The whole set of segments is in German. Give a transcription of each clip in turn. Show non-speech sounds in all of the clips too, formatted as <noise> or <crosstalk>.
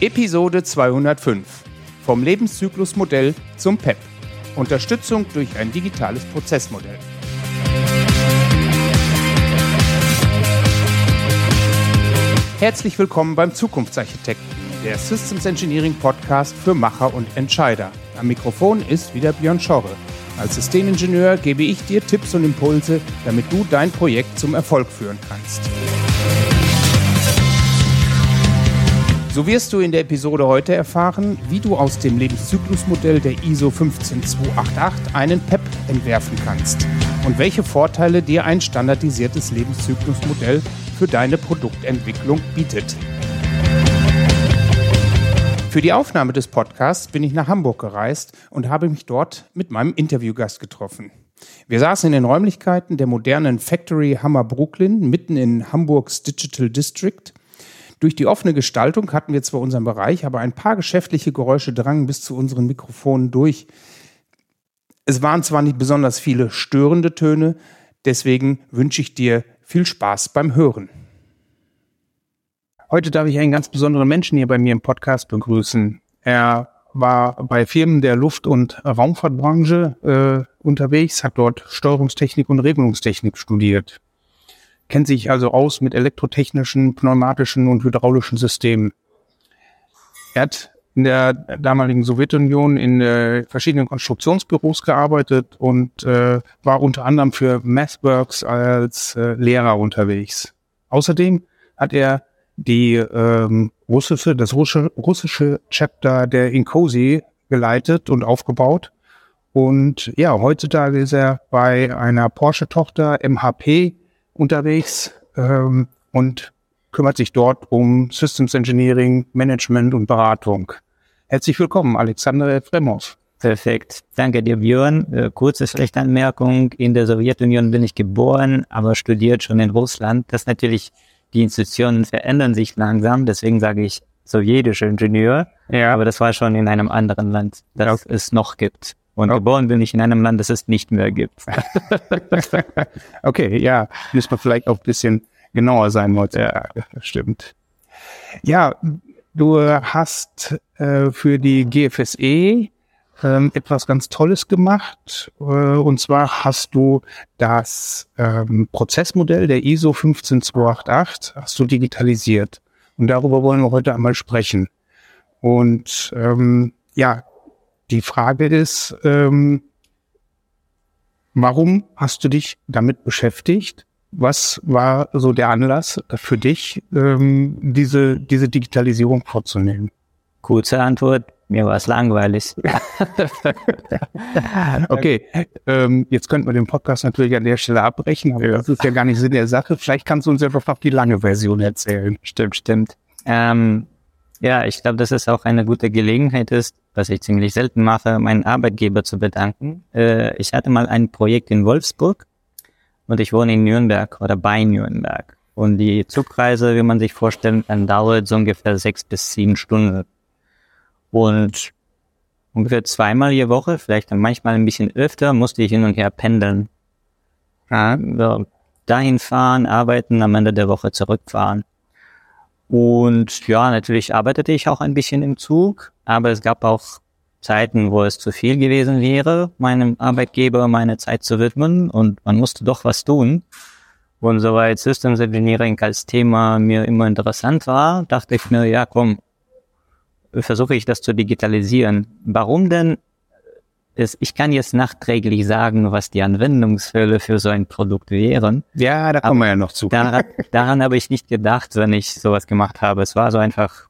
Episode 205 Vom Lebenszyklusmodell zum PEP. Unterstützung durch ein digitales Prozessmodell. Herzlich willkommen beim Zukunftsarchitekten, der Systems Engineering Podcast für Macher und Entscheider. Am Mikrofon ist wieder Björn Schorre. Als Systemingenieur gebe ich dir Tipps und Impulse, damit du dein Projekt zum Erfolg führen kannst. So wirst du in der Episode heute erfahren, wie du aus dem Lebenszyklusmodell der ISO 15288 einen PEP entwerfen kannst und welche Vorteile dir ein standardisiertes Lebenszyklusmodell für deine Produktentwicklung bietet. Für die Aufnahme des Podcasts bin ich nach Hamburg gereist und habe mich dort mit meinem Interviewgast getroffen. Wir saßen in den Räumlichkeiten der modernen Factory Hammer Brooklyn mitten in Hamburgs Digital District durch die offene Gestaltung hatten wir zwar unseren Bereich, aber ein paar geschäftliche Geräusche drangen bis zu unseren Mikrofonen durch. Es waren zwar nicht besonders viele störende Töne, deswegen wünsche ich dir viel Spaß beim Hören. Heute darf ich einen ganz besonderen Menschen hier bei mir im Podcast begrüßen. Er war bei Firmen der Luft- und Raumfahrtbranche äh, unterwegs, hat dort Steuerungstechnik und Regelungstechnik studiert kennt sich also aus mit elektrotechnischen, pneumatischen und hydraulischen Systemen. Er hat in der damaligen Sowjetunion in äh, verschiedenen Konstruktionsbüros gearbeitet und äh, war unter anderem für MathWorks als äh, Lehrer unterwegs. Außerdem hat er die ähm, russische, das russische, russische Chapter der Incosi geleitet und aufgebaut. Und ja, heutzutage ist er bei einer Porsche-Tochter MHP unterwegs ähm, und kümmert sich dort um Systems Engineering, Management und Beratung. Herzlich willkommen, Alexander Efremov. Perfekt. Danke dir, Björn. Äh, kurze Schlechtanmerkung. In der Sowjetunion bin ich geboren, aber studiert schon in Russland. Das natürlich, die Institutionen verändern sich langsam. Deswegen sage ich sowjetischer Ingenieur. Ja. Aber das war schon in einem anderen Land, das okay. es noch gibt. Und okay. geboren bin ich in einem Land, das es nicht mehr gibt. <laughs> okay, ja, müssen wir vielleicht auch ein bisschen genauer sein heute. Ja, stimmt. Ja, du hast äh, für die GFSE ähm, etwas ganz Tolles gemacht. Äh, und zwar hast du das ähm, Prozessmodell der ISO 15288 hast du digitalisiert. Und darüber wollen wir heute einmal sprechen. Und ähm, ja, die Frage ist, ähm, warum hast du dich damit beschäftigt? Was war so der Anlass für dich, ähm, diese, diese Digitalisierung vorzunehmen? Kurze Antwort, mir war es langweilig. <laughs> okay, ähm, jetzt könnten wir den Podcast natürlich an der Stelle abbrechen, aber ja. das ist ja gar nicht Sinn der Sache. Vielleicht kannst du uns ja einfach die lange Version erzählen. Stimmt, stimmt. Ähm, ja, ich glaube, dass es auch eine gute Gelegenheit ist, was ich ziemlich selten mache, meinen Arbeitgeber zu bedanken. Äh, ich hatte mal ein Projekt in Wolfsburg und ich wohne in Nürnberg oder bei Nürnberg. Und die Zugreise, wie man sich vorstellen kann, dauert so ungefähr sechs bis sieben Stunden. Und ungefähr zweimal je Woche, vielleicht manchmal ein bisschen öfter, musste ich hin und her pendeln. Ja, dahin fahren, arbeiten, am Ende der Woche zurückfahren. Und ja, natürlich arbeitete ich auch ein bisschen im Zug, aber es gab auch Zeiten, wo es zu viel gewesen wäre, meinem Arbeitgeber meine Zeit zu widmen und man musste doch was tun. Und soweit Systems Engineering als Thema mir immer interessant war, dachte ich mir, ja komm, versuche ich das zu digitalisieren. Warum denn ist, ich kann jetzt nachträglich sagen, was die Anwendungsfälle für so ein Produkt wären. Ja, da kommen wir ja noch zu. Daran, daran habe ich nicht gedacht, wenn ich sowas gemacht habe. Es war so einfach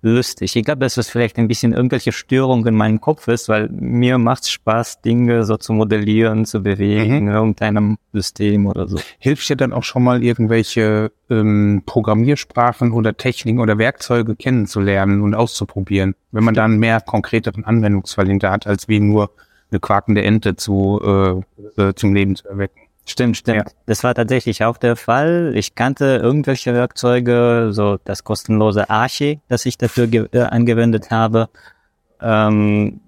lustig. Ich glaube, dass das vielleicht ein bisschen irgendwelche Störungen in meinem Kopf ist, weil mir macht es Spaß, Dinge so zu modellieren, zu bewegen, mhm. in irgendeinem System oder so. Hilft dir dann auch schon mal irgendwelche ähm, Programmiersprachen oder Techniken oder Werkzeuge kennenzulernen und auszuprobieren, wenn man dann mehr konkreteren Anwendungsfall hinter hat, als wie nur eine quakende Ente zu, äh, äh, zum Leben zu erwecken. Stimmt, stimmt. Ja. Das war tatsächlich auch der Fall. Ich kannte irgendwelche Werkzeuge, so das kostenlose Archi, das ich dafür äh, angewendet habe. Ähm,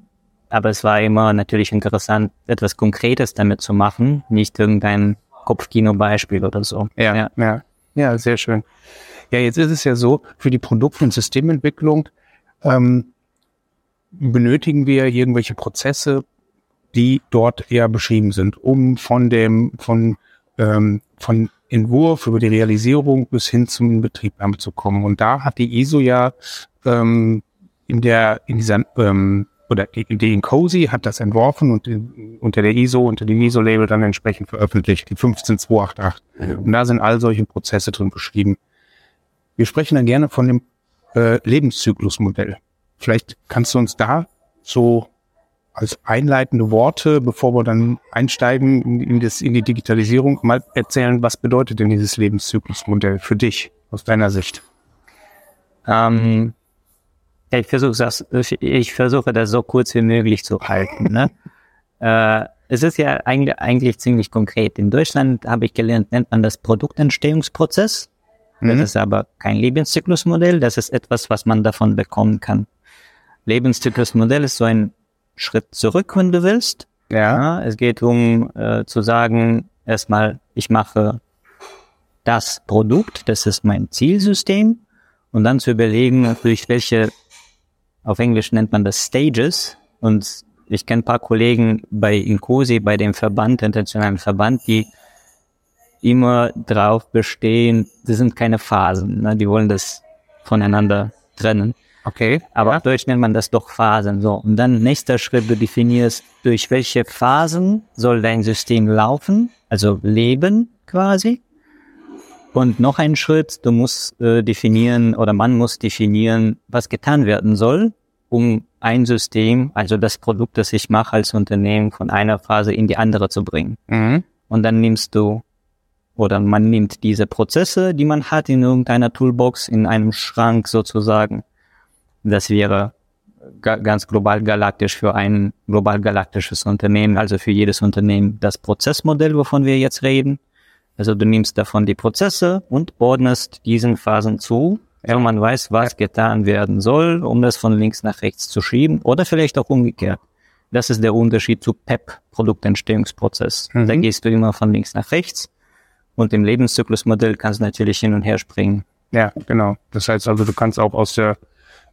aber es war immer natürlich interessant, etwas Konkretes damit zu machen, nicht irgendein Kopfkino-Beispiel oder so. Ja, ja, ja, ja, sehr schön. Ja, jetzt ist es ja so, für die Produkt- und Systementwicklung ähm, benötigen wir irgendwelche Prozesse, die dort eher beschrieben sind, um von dem, von, ähm, von Entwurf über die Realisierung bis hin zum Inbetriebnahme zu kommen. Und da hat die ISO ja ähm, in der, in dieser, ähm, oder die, die Incosi hat das entworfen und in, unter der ISO, unter dem ISO-Label dann entsprechend veröffentlicht, die 15288. Und da sind all solche Prozesse drin beschrieben. Wir sprechen dann gerne von dem äh, Lebenszyklusmodell. Vielleicht kannst du uns da so als einleitende Worte, bevor wir dann einsteigen in, in, das, in die Digitalisierung, mal erzählen, was bedeutet denn dieses Lebenszyklusmodell für dich aus deiner Sicht? Ähm, ich versuche das, ich versuche das so kurz wie möglich zu halten. Ne? <laughs> äh, es ist ja eigentlich, eigentlich ziemlich konkret. In Deutschland habe ich gelernt, nennt man das Produktentstehungsprozess. Das mhm. ist aber kein Lebenszyklusmodell. Das ist etwas, was man davon bekommen kann. Lebenszyklusmodell ist so ein Schritt zurück, wenn du willst. Ja. ja es geht um äh, zu sagen, erstmal, ich mache das Produkt, das ist mein Zielsystem, und dann zu überlegen, durch welche, auf Englisch nennt man das Stages, und ich kenne ein paar Kollegen bei Incosi, bei dem Verband, internationalen Verband, die immer drauf bestehen, das sind keine Phasen, ne? die wollen das voneinander trennen. Okay. Aber ja. Deutsch nennt man das doch Phasen. So. Und dann nächster Schritt, du definierst, durch welche Phasen soll dein System laufen, also leben quasi. Und noch ein Schritt, du musst äh, definieren oder man muss definieren, was getan werden soll, um ein System, also das Produkt, das ich mache als Unternehmen, von einer Phase in die andere zu bringen. Mhm. Und dann nimmst du oder man nimmt diese Prozesse, die man hat in irgendeiner Toolbox, in einem Schrank sozusagen, das wäre ganz global galaktisch für ein global galaktisches Unternehmen, also für jedes Unternehmen das Prozessmodell, wovon wir jetzt reden. Also du nimmst davon die Prozesse und ordnest diesen Phasen zu, wenn man weiß, was getan werden soll, um das von links nach rechts zu schieben oder vielleicht auch umgekehrt. Das ist der Unterschied zu PEP, Produktentstehungsprozess. Mhm. Da gehst du immer von links nach rechts und im Lebenszyklusmodell kannst du natürlich hin und her springen. Ja, genau. Das heißt also, du kannst auch aus der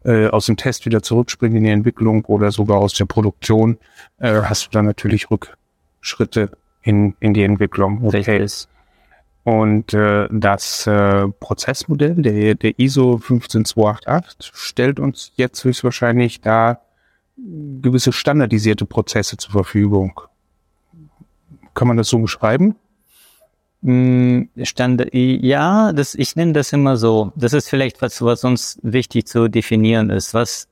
äh, aus dem Test wieder zurückspringen in die Entwicklung oder sogar aus der Produktion, äh, hast du dann natürlich Rückschritte in, in die Entwicklung. Okay. Und äh, das äh, Prozessmodell, der, der ISO 15288, stellt uns jetzt höchstwahrscheinlich da gewisse standardisierte Prozesse zur Verfügung. Kann man das so beschreiben? Hm, Stand, ja, das, ich nenne das immer so. Das ist vielleicht was, was uns wichtig zu definieren ist. Was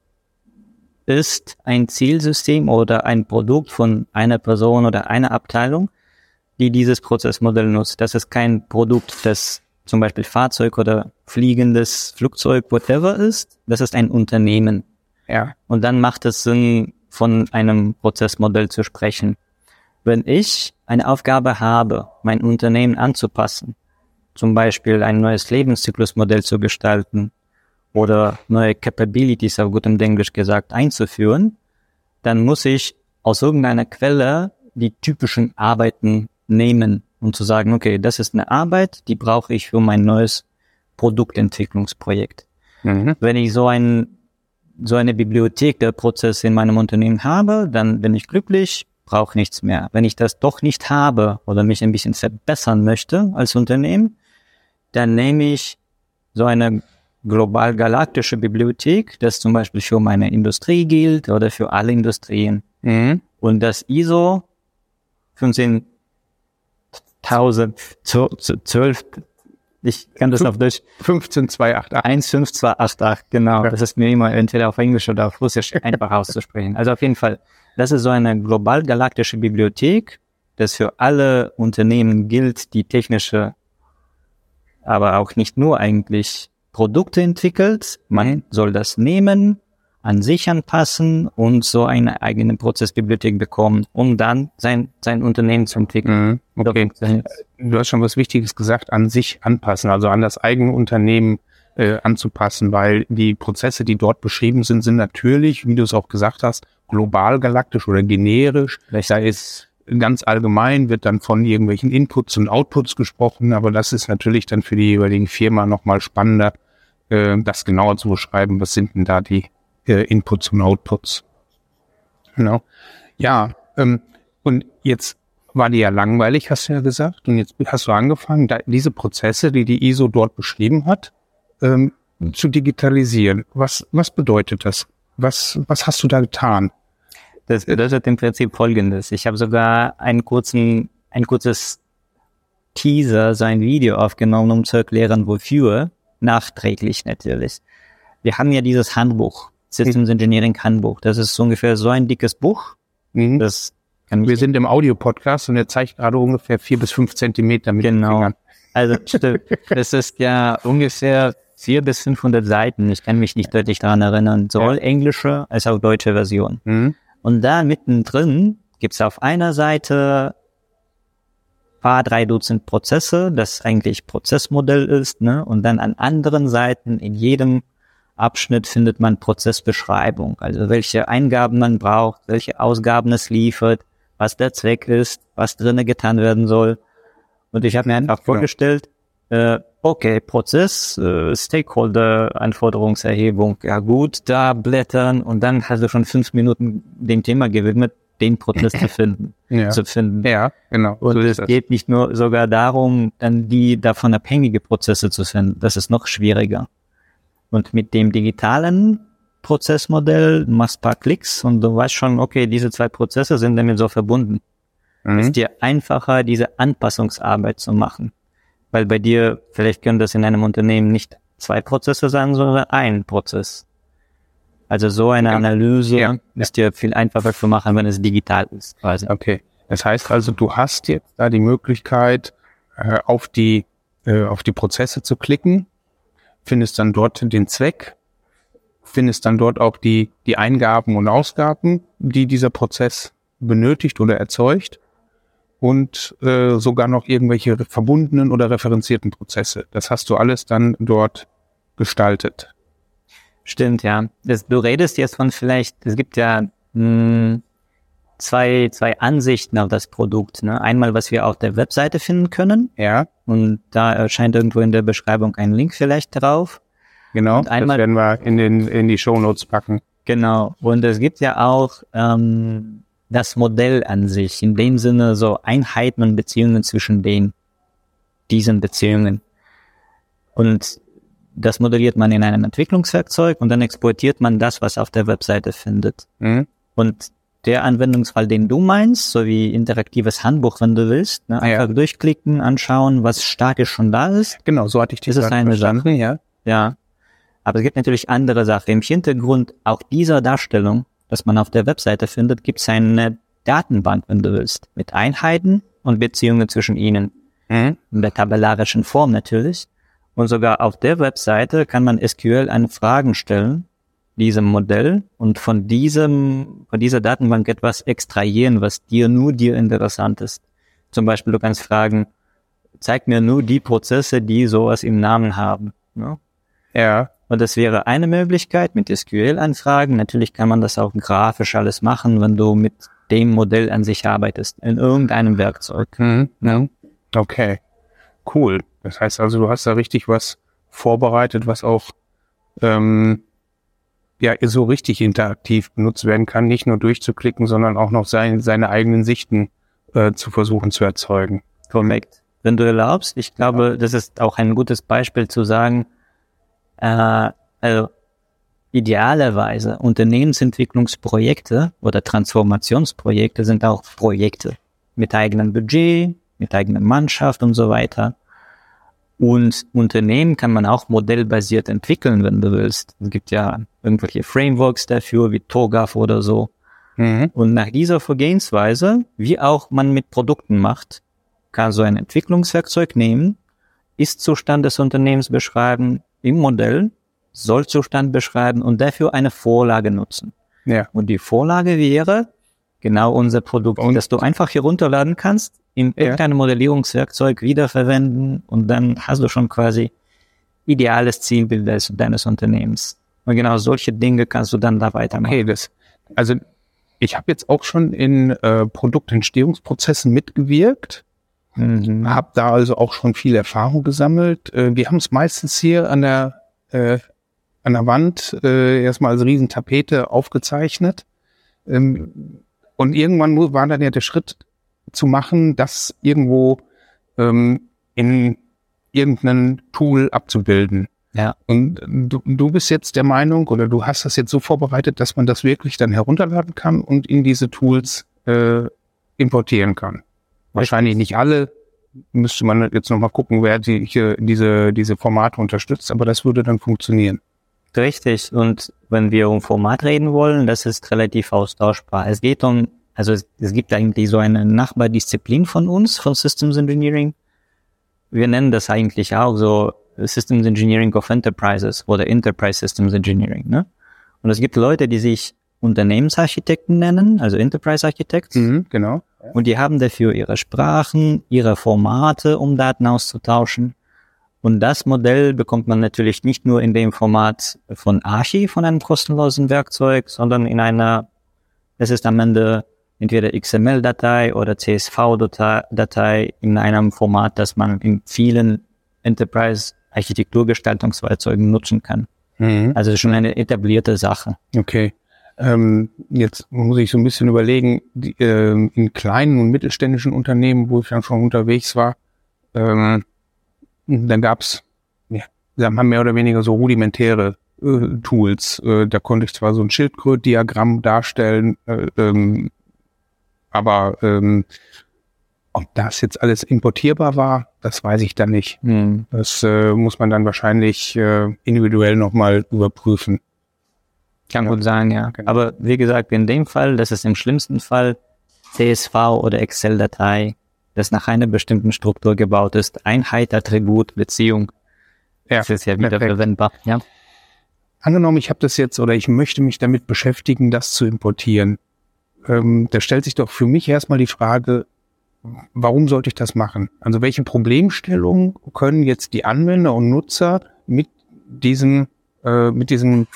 ist ein Zielsystem oder ein Produkt von einer Person oder einer Abteilung, die dieses Prozessmodell nutzt? Das ist kein Produkt, das zum Beispiel Fahrzeug oder fliegendes Flugzeug, whatever ist. Das ist ein Unternehmen. Ja. Und dann macht es Sinn, von einem Prozessmodell zu sprechen. Wenn ich eine Aufgabe habe, mein Unternehmen anzupassen, zum Beispiel ein neues Lebenszyklusmodell zu gestalten oder neue Capabilities, auf gutem Englisch gesagt, einzuführen, dann muss ich aus irgendeiner Quelle die typischen Arbeiten nehmen und zu sagen, okay, das ist eine Arbeit, die brauche ich für mein neues Produktentwicklungsprojekt. Mhm. Wenn ich so ein so eine Bibliothek der Prozesse in meinem Unternehmen habe, dann bin ich glücklich, brauche nichts mehr. Wenn ich das doch nicht habe oder mich ein bisschen verbessern möchte als Unternehmen, dann nehme ich so eine global galaktische Bibliothek, das zum Beispiel für meine Industrie gilt oder für alle Industrien. Mhm. Und das ISO 15012, ich kann das 5, auf Deutsch. 15288. 15288, genau. Ja. Das ist mir immer entweder auf Englisch oder auf Russisch <laughs> einfach auszusprechen. Also auf jeden Fall das ist so eine global galaktische Bibliothek, das für alle Unternehmen gilt, die technische, aber auch nicht nur eigentlich Produkte entwickelt. Man mhm. soll das nehmen, an sich anpassen und so eine eigene Prozessbibliothek bekommen, um dann sein, sein Unternehmen zu entwickeln. Mhm. Okay. Du hast schon was Wichtiges gesagt, an sich anpassen, also an das eigene Unternehmen äh, anzupassen, weil die Prozesse, die dort beschrieben sind, sind natürlich, wie du es auch gesagt hast, global galaktisch oder generisch. Vielleicht da ist ganz allgemein wird dann von irgendwelchen Inputs und Outputs gesprochen, aber das ist natürlich dann für die jeweiligen Firma nochmal spannender, äh, das genauer zu beschreiben. Was sind denn da die äh, Inputs und Outputs. Genau. Ja, ähm, und jetzt war die ja langweilig, hast du ja gesagt. Und jetzt hast du angefangen, da, diese Prozesse, die die ISO dort beschrieben hat, ähm, zu digitalisieren. Was, was bedeutet das? Was, was hast du da getan? Das bedeutet im Prinzip Folgendes. Ich habe sogar einen kurzen, ein kurzes Teaser, so ein Video aufgenommen, um zu erklären, wofür. Nachträglich natürlich. Wir haben ja dieses Handbuch, Systems Engineering Handbuch. Das ist ungefähr so ein dickes Buch. Mhm. Das kann Wir sind im Audio-Podcast und er zeigt gerade ungefähr vier bis fünf Zentimeter mit genau. den Fingern. Also <laughs> stimmt. das ist ja ungefähr vier bis 500 Seiten. Ich kann mich nicht deutlich daran erinnern. Sowohl ja. englische als auch deutsche Version. Mhm. Und da mittendrin gibt's auf einer Seite paar drei Dutzend Prozesse, das eigentlich Prozessmodell ist, ne? Und dann an anderen Seiten in jedem Abschnitt findet man Prozessbeschreibung, also welche Eingaben man braucht, welche Ausgaben es liefert, was der Zweck ist, was drinnen getan werden soll. Und ich habe mir einfach vorgestellt, äh, okay, Prozess, äh, Stakeholder-Anforderungserhebung, ja gut, da blättern und dann hast du schon fünf Minuten dem Thema gewidmet, den Prozess zu <laughs> finden, ja. zu finden. Ja, genau. Und so es geht nicht nur sogar darum, dann die davon abhängige Prozesse zu finden. Das ist noch schwieriger. Und mit dem digitalen Prozessmodell machst paar Klicks und du weißt schon, okay, diese zwei Prozesse sind damit so verbunden. Mhm. Ist dir einfacher, diese Anpassungsarbeit zu machen. Weil bei dir, vielleicht können das in einem Unternehmen nicht zwei Prozesse sein, sondern ein Prozess. Also so eine ja. Analyse ja. ist dir viel einfacher zu machen, wenn es digital ist, quasi. Okay. Das heißt also, du hast jetzt da die Möglichkeit, äh, auf die, äh, auf die Prozesse zu klicken, findest dann dort den Zweck, findest dann dort auch die, die Eingaben und Ausgaben, die dieser Prozess benötigt oder erzeugt und äh, sogar noch irgendwelche verbundenen oder referenzierten Prozesse. Das hast du alles dann dort gestaltet. Stimmt, ja. Das, du redest jetzt von vielleicht, es gibt ja mh, hm, zwei, zwei Ansichten auf das Produkt. Ne? Einmal, was wir auf der Webseite finden können. Ja. Und da erscheint irgendwo in der Beschreibung ein Link vielleicht drauf. Genau, und einmal, das werden wir in, den, in die Show Notes packen. Genau. Und es gibt ja auch ähm, das Modell an sich, in dem Sinne so Einheiten und Beziehungen zwischen den diesen Beziehungen. Und das modelliert man in einem Entwicklungswerkzeug und dann exportiert man das, was auf der Webseite findet. Mhm. Und der Anwendungsfall, den du meinst, so wie interaktives Handbuch, wenn du willst, ne, ah, einfach ja. durchklicken, anschauen, was statisch schon da ist. Genau, so hatte ich das eine Sache. Ja. ja. Aber es gibt natürlich andere Sachen. Im Hintergrund auch dieser Darstellung, dass man auf der Webseite findet, gibt es eine Datenbank, wenn du willst, mit Einheiten und Beziehungen zwischen ihnen. Mhm. In der tabellarischen Form natürlich. Und sogar auf der Webseite kann man SQL eine Fragen stellen, diesem Modell, und von diesem, von dieser Datenbank etwas extrahieren, was dir nur dir interessant ist. Zum Beispiel, du kannst fragen, zeig mir nur die Prozesse, die sowas im Namen haben. Ne? Ja. Und das wäre eine Möglichkeit mit SQL-Anfragen. Natürlich kann man das auch grafisch alles machen, wenn du mit dem Modell an sich arbeitest, in irgendeinem Werkzeug. Mhm. Ja. Okay, cool. Das heißt also, du hast da richtig was vorbereitet, was auch ähm, ja so richtig interaktiv benutzt werden kann, nicht nur durchzuklicken, sondern auch noch sein, seine eigenen Sichten äh, zu versuchen zu erzeugen. Korrekt. Wenn du erlaubst, ich glaube, ja. das ist auch ein gutes Beispiel zu sagen, äh, also idealerweise Unternehmensentwicklungsprojekte oder Transformationsprojekte sind auch Projekte mit eigenem Budget, mit eigener Mannschaft und so weiter. Und Unternehmen kann man auch modellbasiert entwickeln, wenn du willst. Es gibt ja irgendwelche Frameworks dafür, wie TOGAF oder so. Mhm. Und nach dieser Vorgehensweise, wie auch man mit Produkten macht, kann so ein Entwicklungswerkzeug nehmen, Ist-Zustand des Unternehmens beschreiben im Modell, Soll-Zustand beschreiben und dafür eine Vorlage nutzen. Ja. Und die Vorlage wäre genau unser Produkt, und? das du einfach hier runterladen kannst, in ja. irgendeinem Modellierungswerkzeug wiederverwenden und dann hast du schon quasi ideales Zielbild des, deines Unternehmens. Und genau solche Dinge kannst du dann da weitermachen. Okay, das, also ich habe jetzt auch schon in äh, Produktentstehungsprozessen mitgewirkt, mhm. habe da also auch schon viel Erfahrung gesammelt. Äh, wir haben es meistens hier an der äh, an der Wand äh, erstmal als Riesentapete aufgezeichnet. Ähm, und irgendwann war dann ja der Schritt zu machen, das irgendwo ähm, in irgendein Tool abzubilden. Ja. Und du, du bist jetzt der Meinung oder du hast das jetzt so vorbereitet, dass man das wirklich dann herunterladen kann und in diese Tools äh, importieren kann. Wahrscheinlich nicht alle, müsste man jetzt nochmal gucken, wer die, hier diese, diese Formate unterstützt, aber das würde dann funktionieren. Richtig. Und wenn wir um Format reden wollen, das ist relativ austauschbar. Es geht um, also es, es gibt eigentlich so eine Nachbardisziplin von uns, von Systems Engineering. Wir nennen das eigentlich auch so Systems Engineering of Enterprises oder Enterprise Systems Engineering. Ne? Und es gibt Leute, die sich Unternehmensarchitekten nennen, also Enterprise Architects. Mhm, genau. Und die haben dafür ihre Sprachen, ihre Formate, um Daten auszutauschen. Und das Modell bekommt man natürlich nicht nur in dem Format von Archi, von einem kostenlosen Werkzeug, sondern in einer, es ist am Ende entweder XML-Datei oder CSV-Datei in einem Format, das man in vielen Enterprise-Architekturgestaltungswerkzeugen nutzen kann. Mhm. Also schon eine etablierte Sache. Okay. Ähm, jetzt muss ich so ein bisschen überlegen, die, ähm, in kleinen und mittelständischen Unternehmen, wo ich dann schon unterwegs war, ähm, dann gab's, ja, sagen wir mehr oder weniger so rudimentäre äh, Tools. Äh, da konnte ich zwar so ein Schildkrötdiagramm darstellen, äh, ähm, aber ähm, ob das jetzt alles importierbar war, das weiß ich dann nicht. Hm. Das äh, muss man dann wahrscheinlich äh, individuell nochmal überprüfen. Kann Ja. gut sein, ja. Genau. Aber wie gesagt, in dem Fall, das ist im schlimmsten Fall CSV oder Excel-Datei, das nach einer bestimmten Struktur gebaut ist. Einheit, Attribut, Beziehung. Ja, Das ist ja wieder perfekt. verwendbar. Ja. Angenommen, ich habe das jetzt oder ich möchte mich damit beschäftigen, das zu importieren. Ähm, da stellt sich doch für mich erstmal die Frage, warum sollte ich das machen? Also welche Problemstellungen können jetzt die Anwender und Nutzer mit diesem, äh, mit diesem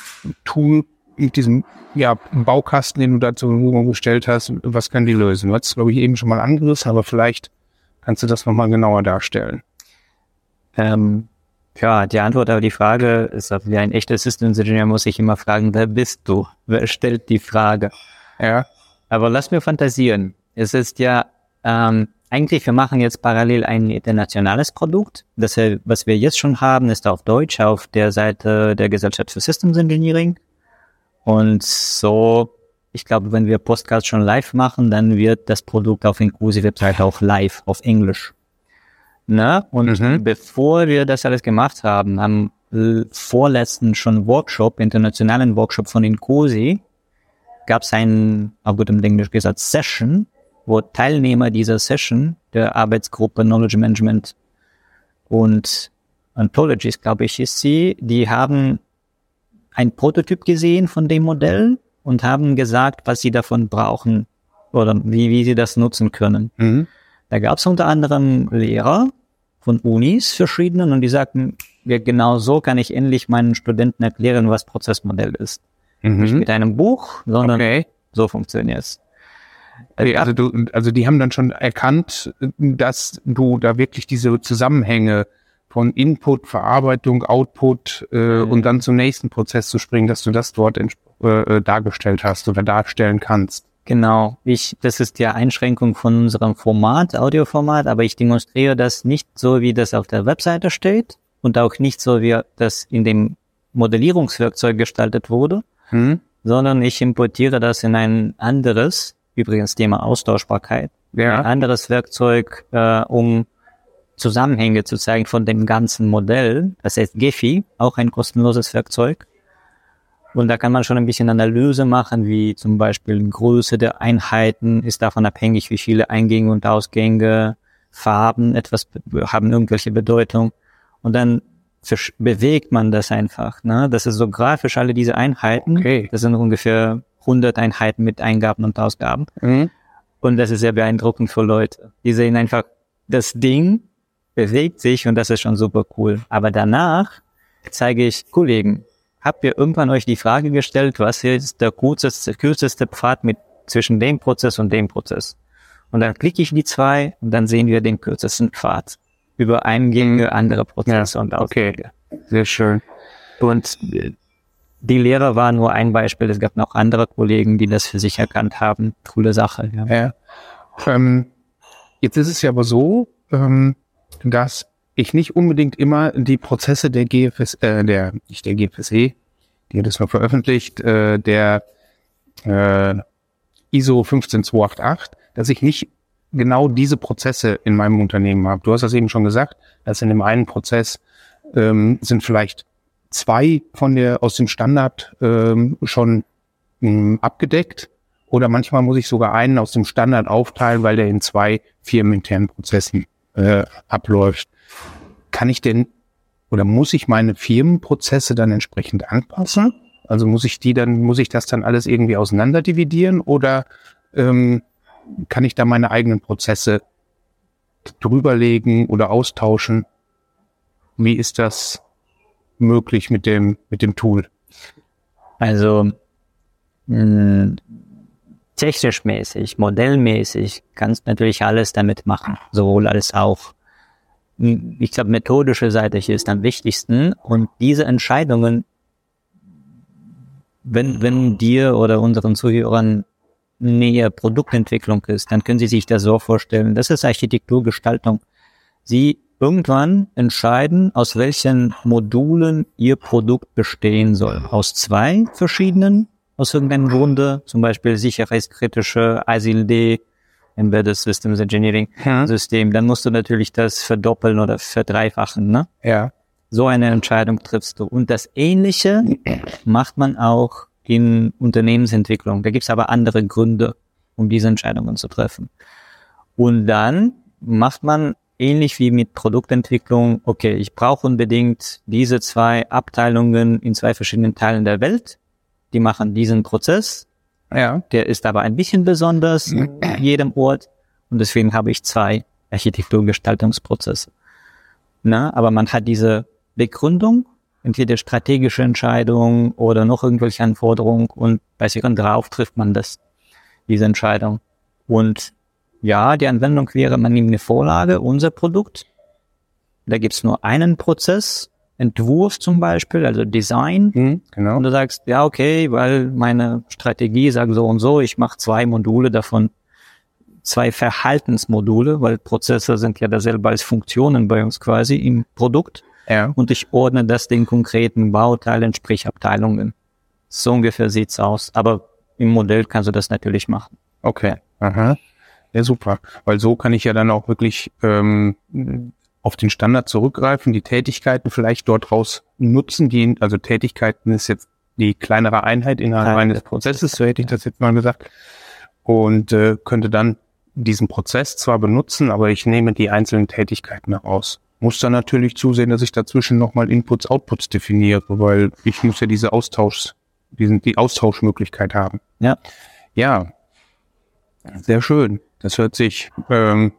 Tool, mit diesem ja, Baukasten, den du da zur Verfügung gestellt hast, was können die lösen? Du hast es, glaube ich, eben schon mal angerissen, aber vielleicht kannst du das nochmal genauer darstellen. Ähm, ja, die Antwort auf die Frage ist, wie ein echter Systems Engineer muss ich immer fragen, wer bist du? Wer stellt die Frage? Ja, Aber lass mir fantasieren. Es ist ja, ähm, eigentlich, wir machen jetzt parallel ein internationales Produkt. Das, äh, was wir jetzt schon haben, ist auf Deutsch auf der Seite der Gesellschaft für Systems Engineering. Und so, ich glaube, wenn wir Postcards schon live machen, dann wird das Produkt auf Inclusive Website auch live auf Englisch. Na? Und Mhm. bevor wir das alles gemacht haben, am äh, vorletzten schon Workshop, internationalen Workshop von Incosi, gab es einen, auf gutem Englisch gesagt, Session, wo Teilnehmer dieser Session der Arbeitsgruppe Knowledge Management und Anthologies, glaube ich, ist sie, die haben ein Prototyp gesehen von dem Modell und haben gesagt, was sie davon brauchen oder wie, wie sie das nutzen können. mhm. Da gab es unter anderem Lehrer von Unis verschiedenen und die sagten, ja, genau so kann ich endlich meinen Studenten erklären, was Prozessmodell ist. Nicht Mhm. mit einem Buch, sondern Okay. so funktioniert es. Okay, also du, also die haben dann schon erkannt, dass du da wirklich diese Zusammenhänge von Input, Verarbeitung, Output äh, und dann zum nächsten Prozess zu springen, dass du das dort äh, äh, dargestellt hast oder darstellen kannst. Genau, ich, das ist ja Einschränkung von unserem Format, Audioformat, aber ich demonstriere das nicht so, wie das auf der Webseite steht und auch nicht so, wie das in dem Modellierungswerkzeug gestaltet wurde, Hm? sondern ich importiere das in ein anderes, übrigens Thema Austauschbarkeit, Ja. ein anderes Werkzeug, äh, um Zusammenhänge zu zeigen von dem ganzen Modell. Das heißt Gephi, auch ein kostenloses Werkzeug. Und da kann man schon ein bisschen Analyse machen, wie zum Beispiel Größe der Einheiten ist davon abhängig, wie viele Eingänge und Ausgänge, Farben etwas be- haben irgendwelche Bedeutung. Und dann bewegt man das einfach. Ne? Das ist so grafisch alle diese Einheiten. Okay. Das sind ungefähr 100 Einheiten mit Eingaben und Ausgaben. Mhm. Und das ist sehr beeindruckend für Leute. Die sehen einfach, das Ding bewegt sich und das ist schon super cool. Aber danach zeige ich Kollegen, habt ihr irgendwann euch die Frage gestellt, was ist der kürzeste, kürzeste Pfad mit zwischen dem Prozess und dem Prozess? Und dann klicke ich die zwei und dann sehen wir den kürzesten Pfad über Eingänge, andere Prozesse und okay. Ausgänge. Sehr schön. Und äh, die Lehrer waren nur ein Beispiel. Es gab noch andere Kollegen, die das für sich erkannt haben. Coole Sache. Ja. ja. Ähm, jetzt ist es ja aber so, ähm, dass ich nicht unbedingt immer die Prozesse der GFS, äh, der, nicht der GFSE, die hat es noch veröffentlicht, äh, der äh, ISO 15288, dass ich nicht genau diese Prozesse in meinem Unternehmen habe. Du hast das eben schon gesagt, dass in dem einen Prozess ähm, sind vielleicht zwei von der aus dem Standard ähm, schon mh, hm, abgedeckt oder manchmal muss ich sogar einen aus dem Standard aufteilen, weil der in zwei firmeninternen Prozessen äh, abläuft. Kann ich denn oder muss ich meine Firmenprozesse dann entsprechend anpassen? Also muss ich die dann, muss ich das dann alles irgendwie auseinander dividieren oder ähm, kann ich da meine eigenen Prozesse drüberlegen oder austauschen? Wie ist das möglich mit dem, mit dem Tool? Also mh, technisch mäßig, modellmäßig kannst natürlich alles damit machen, sowohl als auch ich glaube, methodische Seite hier ist am wichtigsten. Und diese Entscheidungen, wenn, wenn dir oder unseren Zuhörern näher Produktentwicklung ist, dann können Sie sich das so vorstellen. Das ist Architekturgestaltung. Sie irgendwann entscheiden, aus welchen Modulen Ihr Produkt bestehen soll. Aus zwei verschiedenen, aus irgendeinem Grunde, zum Beispiel sicherheitskritische ISIL-D Embedded Systems Engineering ja. System, dann musst du natürlich das verdoppeln oder verdreifachen, ne? Ja. So eine Entscheidung triffst du. Und das Ähnliche <clears throat> macht man auch in Unternehmensentwicklung. Da gibt's aber andere Gründe, um diese Entscheidungen zu treffen. Und dann macht man ähnlich wie mit Produktentwicklung, okay, ich brauche unbedingt diese zwei Abteilungen in zwei verschiedenen Teilen der Welt. Die machen diesen Prozess ja. Der ist aber ein bisschen besonders in jedem Ort und deswegen habe ich zwei Architekturgestaltungsprozesse. Na, aber man hat diese Begründung, entweder strategische Entscheidung oder noch irgendwelche Anforderungen und bei sich drauf trifft man das, diese Entscheidung. Und ja, die Anwendung wäre, man nimmt eine Vorlage, unser Produkt, da gibt's nur einen Prozess Entwurf zum Beispiel, also Design. Mhm, genau. Und du sagst, ja, okay, weil meine Strategie sagt so und so, ich mache zwei Module davon, zwei Verhaltensmodule, weil Prozesse sind ja dasselbe als Funktionen bei uns quasi im Produkt. Ja. Und ich ordne das den konkreten Bauteilen, sprich Abteilungen. So ungefähr sieht's aus. Aber im Modell kannst du das natürlich machen. Okay. Aha. Ja, super. Weil so kann ich ja dann auch wirklich ähm, auf den Standard zurückgreifen, die Tätigkeiten vielleicht dort raus nutzen, die, also Tätigkeiten ist jetzt die kleinere Einheit innerhalb eines Prozesses, so hätte ich das jetzt mal gesagt, und äh, könnte dann diesen Prozess zwar benutzen, aber ich nehme die einzelnen Tätigkeiten heraus. Muss dann natürlich zusehen, dass ich dazwischen nochmal Inputs, Outputs definiere, weil ich muss ja diese Austauschs, diesen, die Austauschmöglichkeit haben. Ja. Ja. Sehr schön. Das hört sich ähm,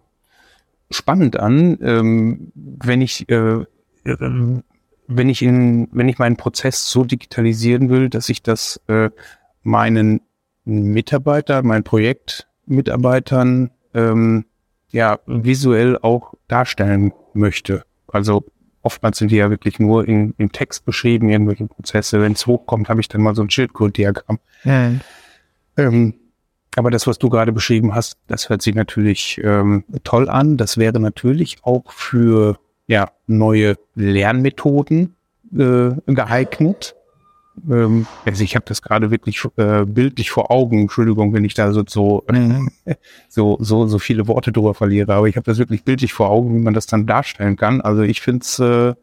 spannend an, ähm, wenn ich äh, äh, wenn ich in wenn ich meinen Prozess so digitalisieren will, dass ich das äh, meinen Mitarbeiter, meinen Projektmitarbeitern ähm, ja visuell auch darstellen möchte. Also oftmals sind die ja wirklich nur in, in Text beschrieben, irgendwelche Prozesse. Wenn es hochkommt, habe ich dann mal so ein Schildcode-Diagramm. Ja. Ähm, aber das, was du gerade beschrieben hast, das hört sich natürlich ähm, toll an. Das wäre natürlich auch für ja, neue Lernmethoden äh, geeignet. Ähm, also ich habe das gerade wirklich äh, bildlich vor Augen. Entschuldigung, wenn ich da so so, <laughs> so so so viele Worte drüber verliere, aber ich habe das wirklich bildlich vor Augen, wie man das dann darstellen kann. Also ich finde es äh,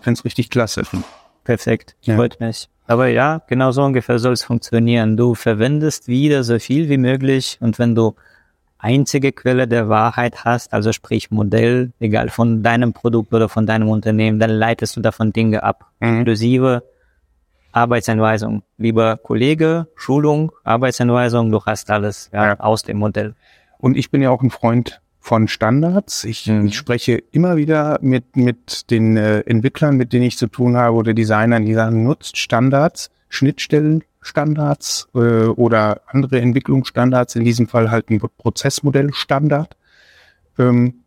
find's richtig klasse. Perfekt, ja. freut mich. Aber ja, genau so ungefähr soll es funktionieren. Du verwendest wieder so viel wie möglich und wenn du einzige Quelle der Wahrheit hast, also sprich Modell, egal von deinem Produkt oder von deinem Unternehmen, dann leitest du davon Dinge ab, mhm. inklusive Arbeitsanweisung. Lieber Kollege, Schulung, Arbeitsanweisung, du hast alles ja, ja. aus dem Modell. Und ich bin ja auch ein Freund von Standards. Ich, mhm. ich spreche immer wieder mit, mit den äh, Entwicklern, mit denen ich zu tun habe oder Designern, die sagen, nutzt Standards, Schnittstellenstandards äh, oder andere Entwicklungsstandards, in diesem Fall halt ein Prozessmodellstandard, ähm,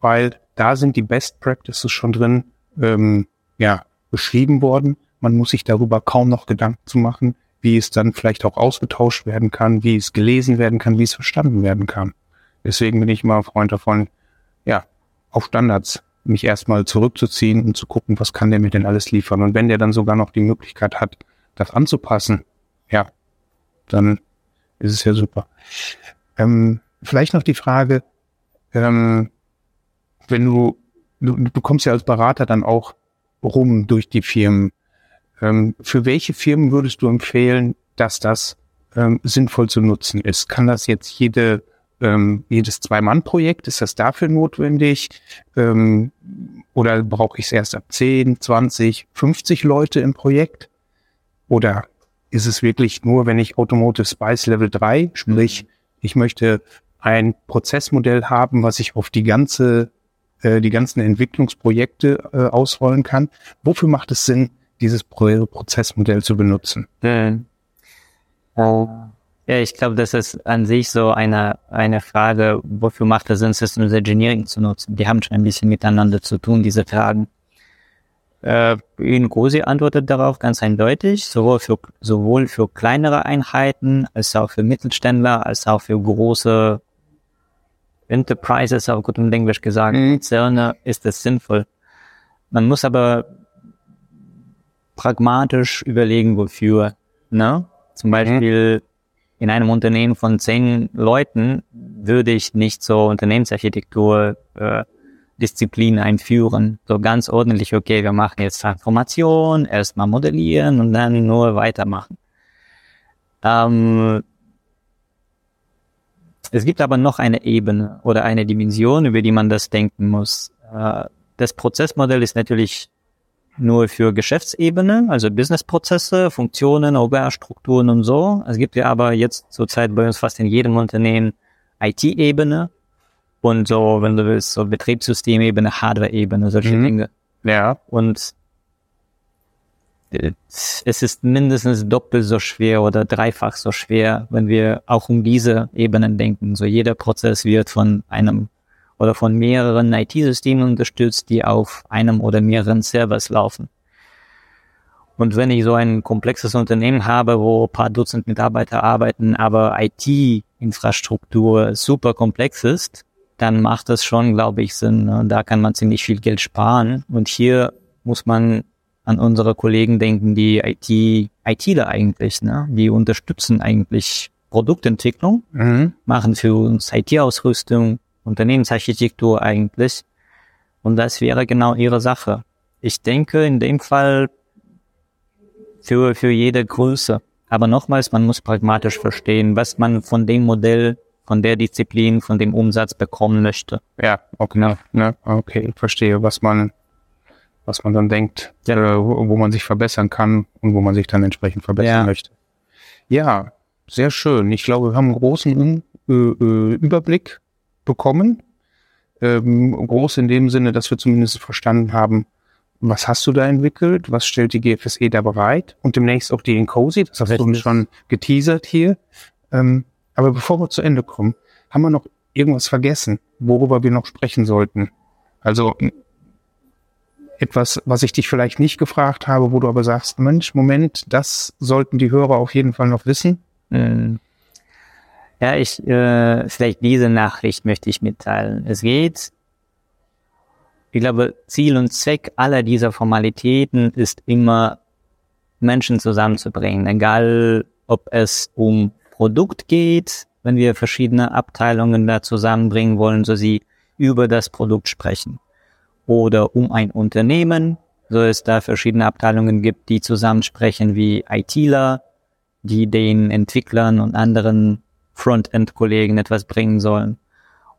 weil da sind die Best Practices schon drin, ähm, ja, beschrieben worden. Man muss sich darüber kaum noch Gedanken zu machen, wie es dann vielleicht auch ausgetauscht werden kann, wie es gelesen werden kann, wie es verstanden werden kann. Deswegen bin ich immer Freund davon, ja, auf Standards mich erstmal zurückzuziehen und zu gucken, was kann der mir denn alles liefern. Und wenn der dann sogar noch die Möglichkeit hat, das anzupassen, ja, dann ist es ja super. Ähm, vielleicht noch die Frage, ähm, wenn du, du, du kommst ja als Berater dann auch rum durch die Firmen. Ähm, für welche Firmen würdest du empfehlen, dass das ähm, sinnvoll zu nutzen ist? Kann das jetzt jede ähm, jedes Zwei-Mann-Projekt? Ist das dafür notwendig? Ähm, oder brauche ich es erst ab 10, 20, 50 Leute im Projekt? Oder ist es wirklich nur, wenn ich Automotive Spice Level 3, sprich, mhm. ich möchte ein Prozessmodell haben, was ich auf die ganze, äh, die ganzen Entwicklungsprojekte äh, ausrollen kann? Wofür macht es Sinn, dieses Pro Prozessmodell zu benutzen? Mhm. Ja, ich glaube, das ist an sich so eine, eine Frage, wofür macht es Sinn, Systems Engineering zu nutzen? Die haben schon ein bisschen miteinander zu tun, diese Fragen. Äh, Ngozi antwortet darauf ganz eindeutig, sowohl für, sowohl für kleinere Einheiten, als auch für Mittelständler, als auch für große Enterprises, auf gutem Englisch gesagt, mhm. Konzerne, ist es sinnvoll. Man muss aber pragmatisch überlegen, wofür. Ne? Zum mhm. Beispiel mhm in einem Unternehmen von zehn Leuten würde ich nicht so Unternehmensarchitektur äh, Disziplin einführen. So ganz ordentlich, okay, wir machen jetzt Transformation, erstmal modellieren und dann nur weitermachen. Ähm, es gibt aber noch eine Ebene oder eine Dimension, über die man das denken muss. Äh, das Prozessmodell ist natürlich nur für Geschäftsebene, also Businessprozesse, Funktionen, OGR-Strukturen und so. Es gibt ja aber jetzt zurzeit bei uns fast in jedem Unternehmen IT-Ebene und so, wenn du willst, so Betriebssystemebene, Hardware-Ebene, solche mhm. Dinge. Ja. Und es ist mindestens doppelt so schwer oder dreifach so schwer, wenn wir auch um diese Ebenen denken. So jeder Prozess wird von einem oder von mehreren IT-Systemen unterstützt, die auf einem oder mehreren Servers laufen. Und wenn ich so ein komplexes Unternehmen habe, wo ein paar Dutzend Mitarbeiter arbeiten, aber IT-Infrastruktur super komplex ist, dann macht das schon, glaube ich, Sinn. Ne? Da kann man ziemlich viel Geld sparen. Und hier muss man an unsere Kollegen denken, die IT, ITler eigentlich, ne? die unterstützen eigentlich Produktentwicklung, mhm. machen für uns IT-Ausrüstung, Unternehmensarchitektur eigentlich. Und das wäre genau ihre Sache. Ich denke in dem Fall für, für jede Größe. Aber nochmals, man muss pragmatisch verstehen, was man von dem Modell, von der Disziplin, von dem Umsatz bekommen möchte. Ja, okay, ne, ne, okay, verstehe, was man, was man dann denkt, ja. äh, wo, wo, man sich verbessern kann und wo man sich dann entsprechend verbessern ja. möchte. Ja, sehr schön. Ich glaube, wir haben einen großen äh, äh, Überblick bekommen. Ähm, groß in dem Sinne, dass wir zumindest verstanden haben, was hast du da entwickelt, was stellt die GFSE da bereit und demnächst auch die Incosi, das hast Richtig. du uns schon geteasert hier. Ähm, aber bevor wir zu Ende kommen, haben wir noch irgendwas vergessen, worüber wir noch sprechen sollten. Also etwas, was ich dich vielleicht nicht gefragt habe, wo du aber sagst, Mensch, Moment, das sollten die Hörer auf jeden Fall noch wissen. Mhm. Ja, ich, äh, vielleicht diese Nachricht möchte ich mitteilen. Es geht, ich glaube, Ziel und Zweck aller dieser Formalitäten ist immer, Menschen zusammenzubringen, egal ob es um Produkt geht, wenn wir verschiedene Abteilungen da zusammenbringen wollen, so sie über das Produkt sprechen. Oder um ein Unternehmen, so es da verschiedene Abteilungen gibt, die zusammensprechen wie ITler, die den Entwicklern und anderen Frontend-Kollegen etwas bringen sollen.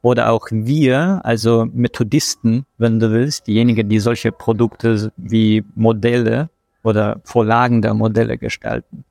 Oder auch wir, also Methodisten, wenn du willst, diejenigen, die solche Produkte wie Modelle oder Vorlagen der Modelle gestalten.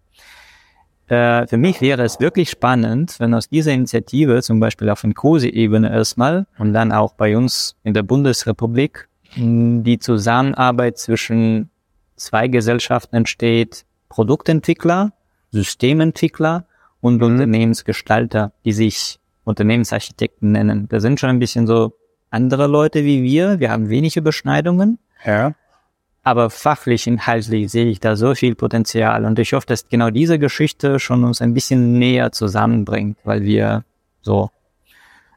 Äh, für mich wäre es wirklich spannend, wenn aus dieser Initiative, zum Beispiel auf COSI-Ebene erstmal und dann auch bei uns in der Bundesrepublik, die Zusammenarbeit zwischen zwei Gesellschaften entsteht, Produktentwickler, Systementwickler und mhm. Unternehmensgestalter, die sich Unternehmensarchitekten nennen. Da sind schon ein bisschen so andere Leute wie wir. Wir haben wenig Überschneidungen. Ja. Aber fachlich, inhaltlich sehe ich da so viel Potenzial und ich hoffe, dass genau diese Geschichte schon uns ein bisschen näher zusammenbringt, weil wir so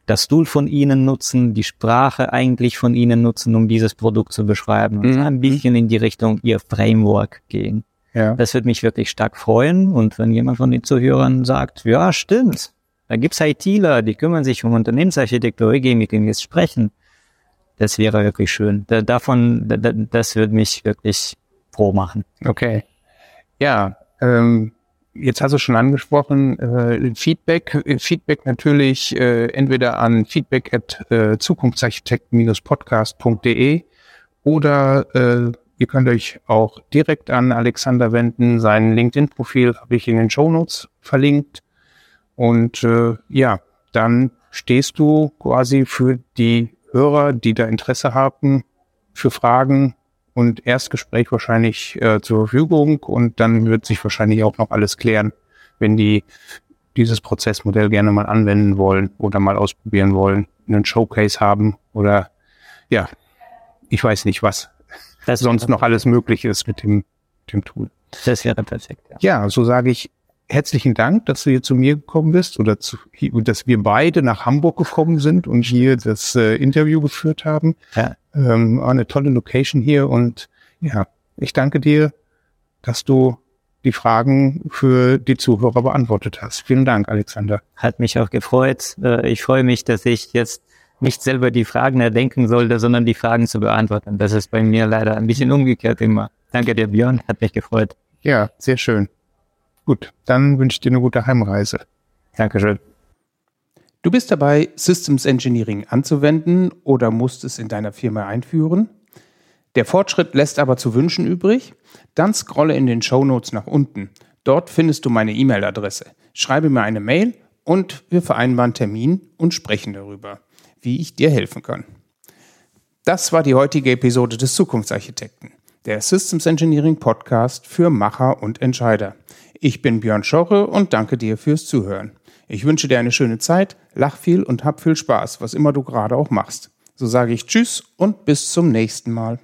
das Tool von ihnen nutzen, die Sprache eigentlich von ihnen nutzen, um dieses Produkt zu beschreiben und Mhm. ein bisschen in die Richtung ihr Framework gehen. Ja. Das würde mich wirklich stark freuen. Und wenn jemand von den Zuhörern sagt, ja, stimmt, da gibt's ITler, die kümmern sich um Unternehmensarchitektur, wir denen jetzt sprechen. Das wäre wirklich schön. Da, davon, da, da, das würde mich wirklich froh machen. Okay. Ja, ähm, jetzt hast du schon angesprochen, äh, Feedback. Äh, Feedback natürlich äh, entweder an feedback at äh, zukunftsarchitekten-podcast.de oder äh, ihr könnt euch auch direkt an Alexander wenden. Sein LinkedIn-Profil habe ich in den Shownotes verlinkt. Und äh, ja, dann stehst du quasi für die Hörer, die da Interesse haben, für Fragen und Erstgespräch wahrscheinlich äh, zur Verfügung und dann wird sich wahrscheinlich auch noch alles klären, wenn die dieses Prozessmodell gerne mal anwenden wollen oder mal ausprobieren wollen, einen Showcase haben oder ja, ich weiß nicht, was Das sonst noch alles möglich ist mit dem, dem Tool. Das wäre perfekt. Ja. Ja, so sage ich herzlichen Dank, dass du hier zu mir gekommen bist oder zu, dass wir beide nach Hamburg gekommen sind und hier das äh, Interview geführt haben. Ja. Ähm, eine tolle Location hier und ja, ich danke dir, dass du die Fragen für die Zuhörer beantwortet hast. Vielen Dank, Alexander. Hat mich auch gefreut. Äh, Ich freue mich, dass ich jetzt nicht selber die Fragen erdenken sollte, sondern die Fragen zu beantworten. Das ist bei mir leider ein bisschen umgekehrt immer. Danke dir, Björn. Hat mich gefreut. Ja, sehr schön. Gut, dann wünsche ich dir eine gute Heimreise. Dankeschön. Du bist dabei, Systems Engineering anzuwenden oder musst es in deiner Firma einführen? Der Fortschritt lässt aber zu wünschen übrig? Dann scrolle in den Show Notes nach unten. Dort findest du meine E-Mail-Adresse. Schreibe mir eine Mail und wir vereinbaren Termin und sprechen darüber, wie ich dir helfen kann. Das war die heutige Episode des Zukunftsarchitekten, der Systems Engineering Podcast für Macher und Entscheider. Ich bin Björn Schorre und danke dir fürs Zuhören. Ich wünsche dir eine schöne Zeit, lach viel und hab viel Spaß, was immer du gerade auch machst. So sage ich Tschüss und bis zum nächsten Mal.